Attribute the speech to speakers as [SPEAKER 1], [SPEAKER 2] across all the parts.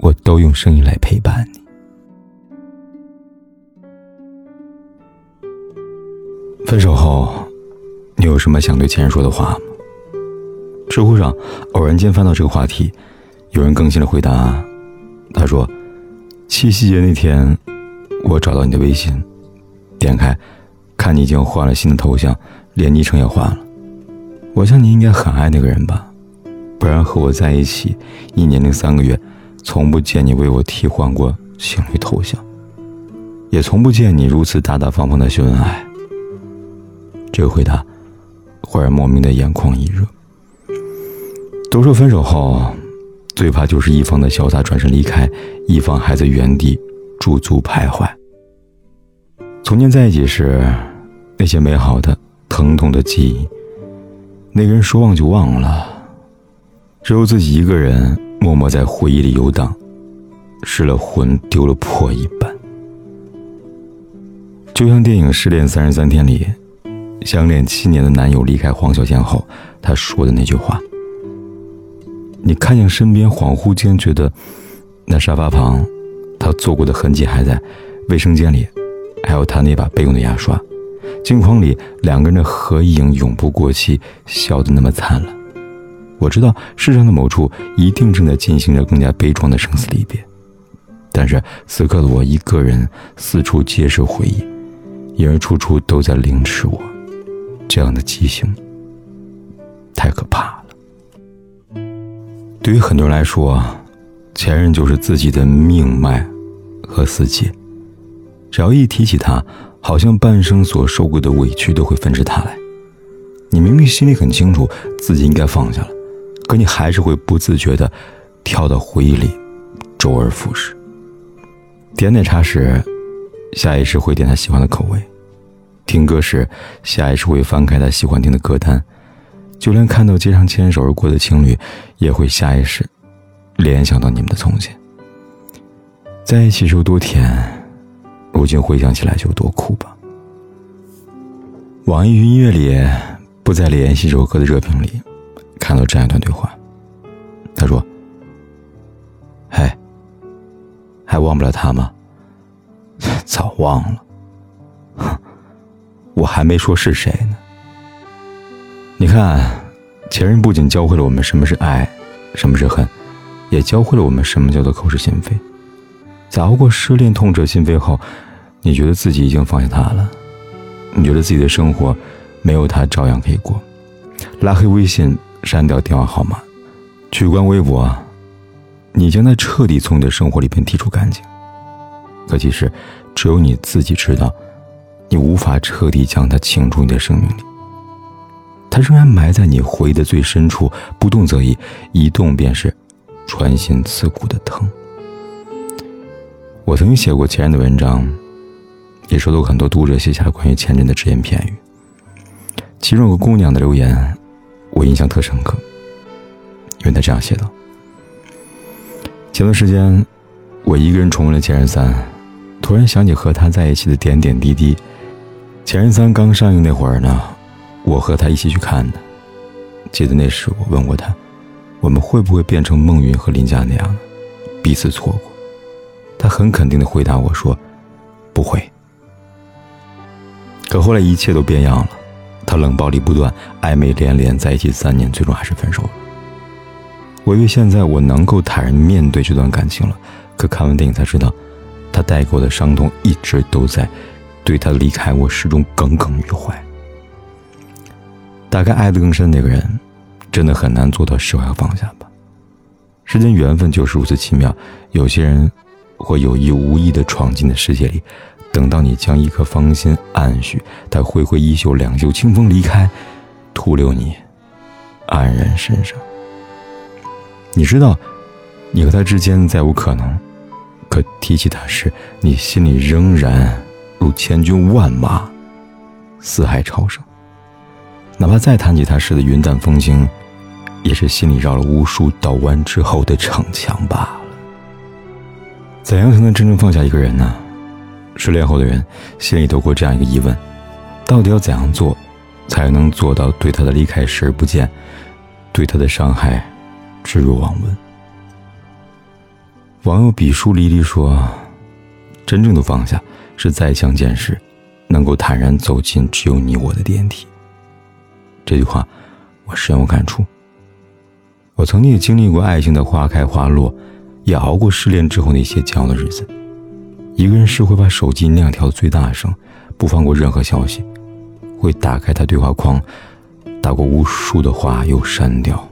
[SPEAKER 1] 我都用声音来陪伴你。分手后，你有什么想对前任说的话吗？知乎上偶然间翻到这个话题，有人更新了回答。他说：“七夕节那天，我找到你的微信，点开，看你已经换了新的头像，连昵称也换了。我想你应该很爱那个人吧，不然和我在一起一年零三个月，从不见你为我替换过情侣头像，也从不见你如此大大方方的秀恩爱。”这个回答，忽然莫名的眼眶一热。都说分手后，最怕就是一方的潇洒转身离开，一方还在原地驻足徘徊。从前在一起时，那些美好的、疼痛的记忆，那个人说忘就忘了，只有自己一个人默默在回忆里游荡，失了魂，丢了魄一般。就像电影《失恋三十三天》里。相恋七年的男友离开黄小仙后，他说的那句话：“你看向身边，恍惚间觉得，那沙发旁，他坐过的痕迹还在；卫生间里，还有他那把备用的牙刷；镜框里，两个人的合影永不过期，笑得那么灿烂。”我知道世上的某处一定正在进行着更加悲壮的生死离别，但是此刻的我一个人四处接受回忆，因而处处都在凌迟我。这样的畸形太可怕了。对于很多人来说，前任就是自己的命脉和死结。只要一提起他，好像半生所受过的委屈都会纷至沓来。你明明心里很清楚自己应该放下了，可你还是会不自觉的跳到回忆里，周而复始。点奶茶时，下意识会点他喜欢的口味。听歌时，下意识会翻开他喜欢听的歌单；就连看到街上牵手而过的情侣，也会下意识联想到你们的从前。在一起时有多甜，如今回想起来就多苦吧。网易云音乐里《不再联系》这首歌的热评里，看到这样一段对话：他说：“嘿，还忘不了他吗？早忘了。”哼我还没说是谁呢。你看，前任不仅教会了我们什么是爱，什么是恨，也教会了我们什么叫做口是心非。在熬过失恋痛彻心扉后，你觉得自己已经放下他了，你觉得自己的生活没有他照样可以过，拉黑微信，删掉电话号码，取关微博，你将他彻底从你的生活里边剔除干净。可其实，只有你自己知道。你无法彻底将它请出你的生命里，它仍然埋在你回忆的最深处，不动则已，一动便是穿心刺骨的疼。我曾经写过前任的文章，也收到很多读者写下了关于前任的只言片语。其中有个姑娘的留言，我印象特深刻，因为他这样写道：前段时间，我一个人重温了《前任三》，突然想起和他在一起的点点滴滴。前任三刚上映那会儿呢，我和他一起去看的。记得那时我问过他，我们会不会变成孟云和林佳那样，彼此错过？他很肯定的回答我说，不会。可后来一切都变样了，他冷暴力不断，暧昧连连，在一起三年，最终还是分手了。我以为现在我能够坦然面对这段感情了，可看完电影才知道，他带给我的伤痛一直都在。对他离开，我始终耿耿于怀。大概爱得更深那个人，真的很难做到释怀和放下吧。世间缘分就是如此奇妙，有些人会有意无意的闯进的世界里，等到你将一颗芳心暗许，他挥挥衣袖，两袖清风离开，徒留你黯然神伤。你知道，你和他之间再无可能，可提起他时，你心里仍然如千军万马，四海潮生。哪怕再谈起他时的云淡风轻，也是心里绕了无数道弯之后的逞强罢了。怎样才能真正放下一个人呢？失恋后的人心里都过这样一个疑问：到底要怎样做，才能做到对他的离开视而不见，对他的伤害置若罔闻？网友笔书离离说：“真正的放下，是再相见时，能够坦然走进只有你我的电梯。”这句话，我深有感触。我曾经也经历过爱情的花开花落，也熬过失恋之后那些煎熬的日子。一个人是会把手机音量调最大声，不放过任何消息，会打开他对话框，打过无数的话又删掉，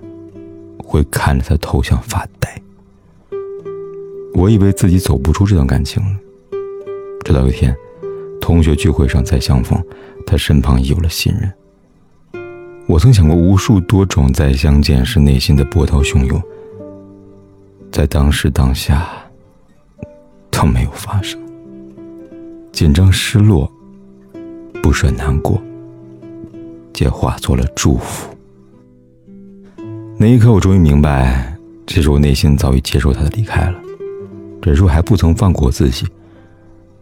[SPEAKER 1] 会看着他头像发呆。我以为自己走不出这段感情了，直到有一天，同学聚会上再相逢，他身旁已有了新人。我曾想过无数多种再相见时内心的波涛汹涌，在当时当下都没有发生。紧张、失落、不舍、难过，皆化作了祝福。那一刻，我终于明白，其实我内心早已接受他的离开了。只是我还不曾放过自己。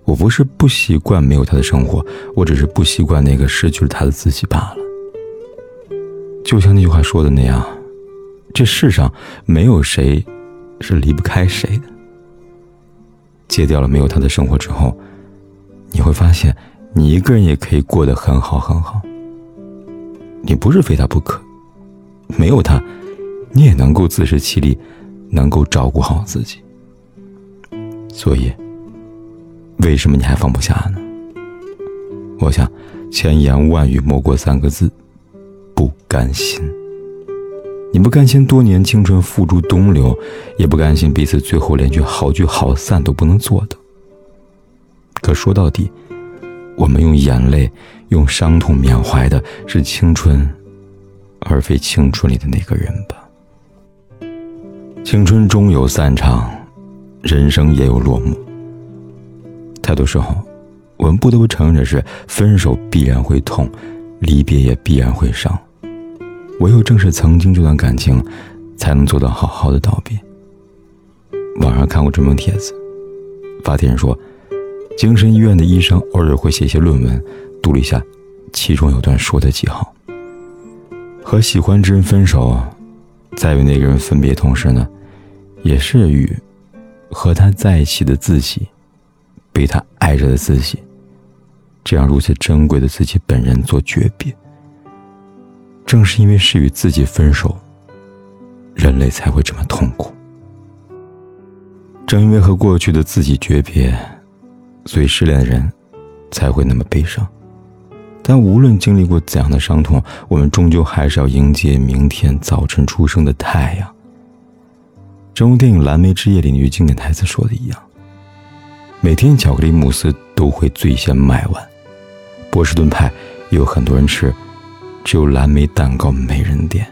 [SPEAKER 1] 我不是不习惯没有他的生活，我只是不习惯那个失去了他的自己罢了。就像那句话说的那样，这世上没有谁是离不开谁的。戒掉了没有他的生活之后，你会发现，你一个人也可以过得很好很好。你不是非他不可，没有他，你也能够自食其力，能够照顾好自己。所以，为什么你还放不下呢？我想，千言万语莫过三个字：不甘心。你不甘心多年青春付诸东流，也不甘心彼此最后连句好聚好散都不能做到。可说到底，我们用眼泪、用伤痛缅怀的是青春，而非青春里的那个人吧。青春终有散场。人生也有落幕。太多时候，我们不得不承认的是，分手必然会痛，离别也必然会伤。唯有正视曾经这段感情，才能做到好好的道别。网上看过这么帖子，发帖人说，精神医院的医生偶尔会写一些论文，读了一下，其中有段说的极好：和喜欢之人分手，在与那个人分别同时呢，也是与。和他在一起的自己，被他爱着的自己，这样如此珍贵的自己本人做诀别。正是因为是与自己分手，人类才会这么痛苦。正因为和过去的自己诀别，所以失恋的人才会那么悲伤。但无论经历过怎样的伤痛，我们终究还是要迎接明天早晨出生的太阳。正如电影《蓝莓之夜》里那句经典台词说的一样：“每天巧克力慕斯都会最先卖完，波士顿派也有很多人吃，只有蓝莓蛋糕没人点，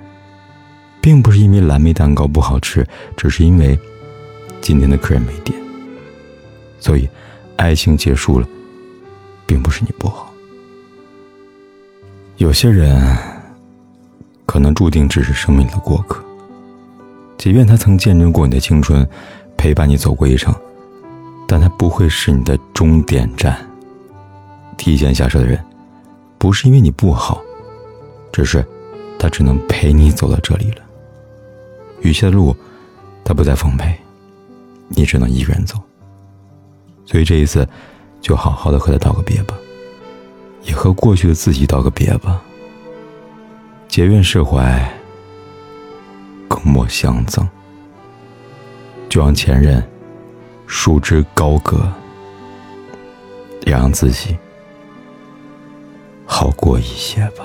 [SPEAKER 1] 并不是因为蓝莓蛋糕不好吃，只是因为今天的客人没点。所以，爱情结束了，并不是你不好。有些人可能注定只是生命的过客。”即便他曾见证过你的青春，陪伴你走过一程，但他不会是你的终点站。提前下车的人，不是因为你不好，只是他只能陪你走到这里了。余下的路，他不再奉陪，你只能一个人走。所以这一次，就好好的和他道个别吧，也和过去的自己道个别吧。结怨释怀。更莫相赠，就让前任束之高阁，也让自己好过一些吧。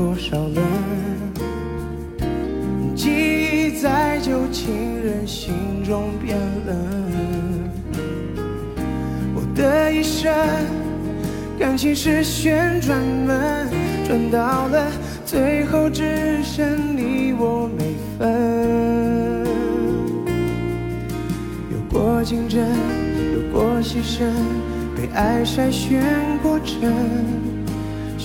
[SPEAKER 2] 多少轮？记忆在旧情人心中变冷。我的一生感情是旋转门，转到了。最后只剩你我没分，有过竞争，有过牺牲，被爱筛选过程，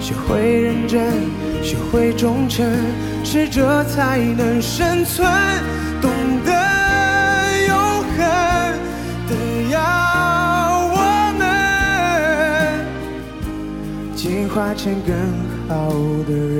[SPEAKER 2] 学会认真，学会忠诚，适者才能生存，懂得永恒的要我们进化成更好的人。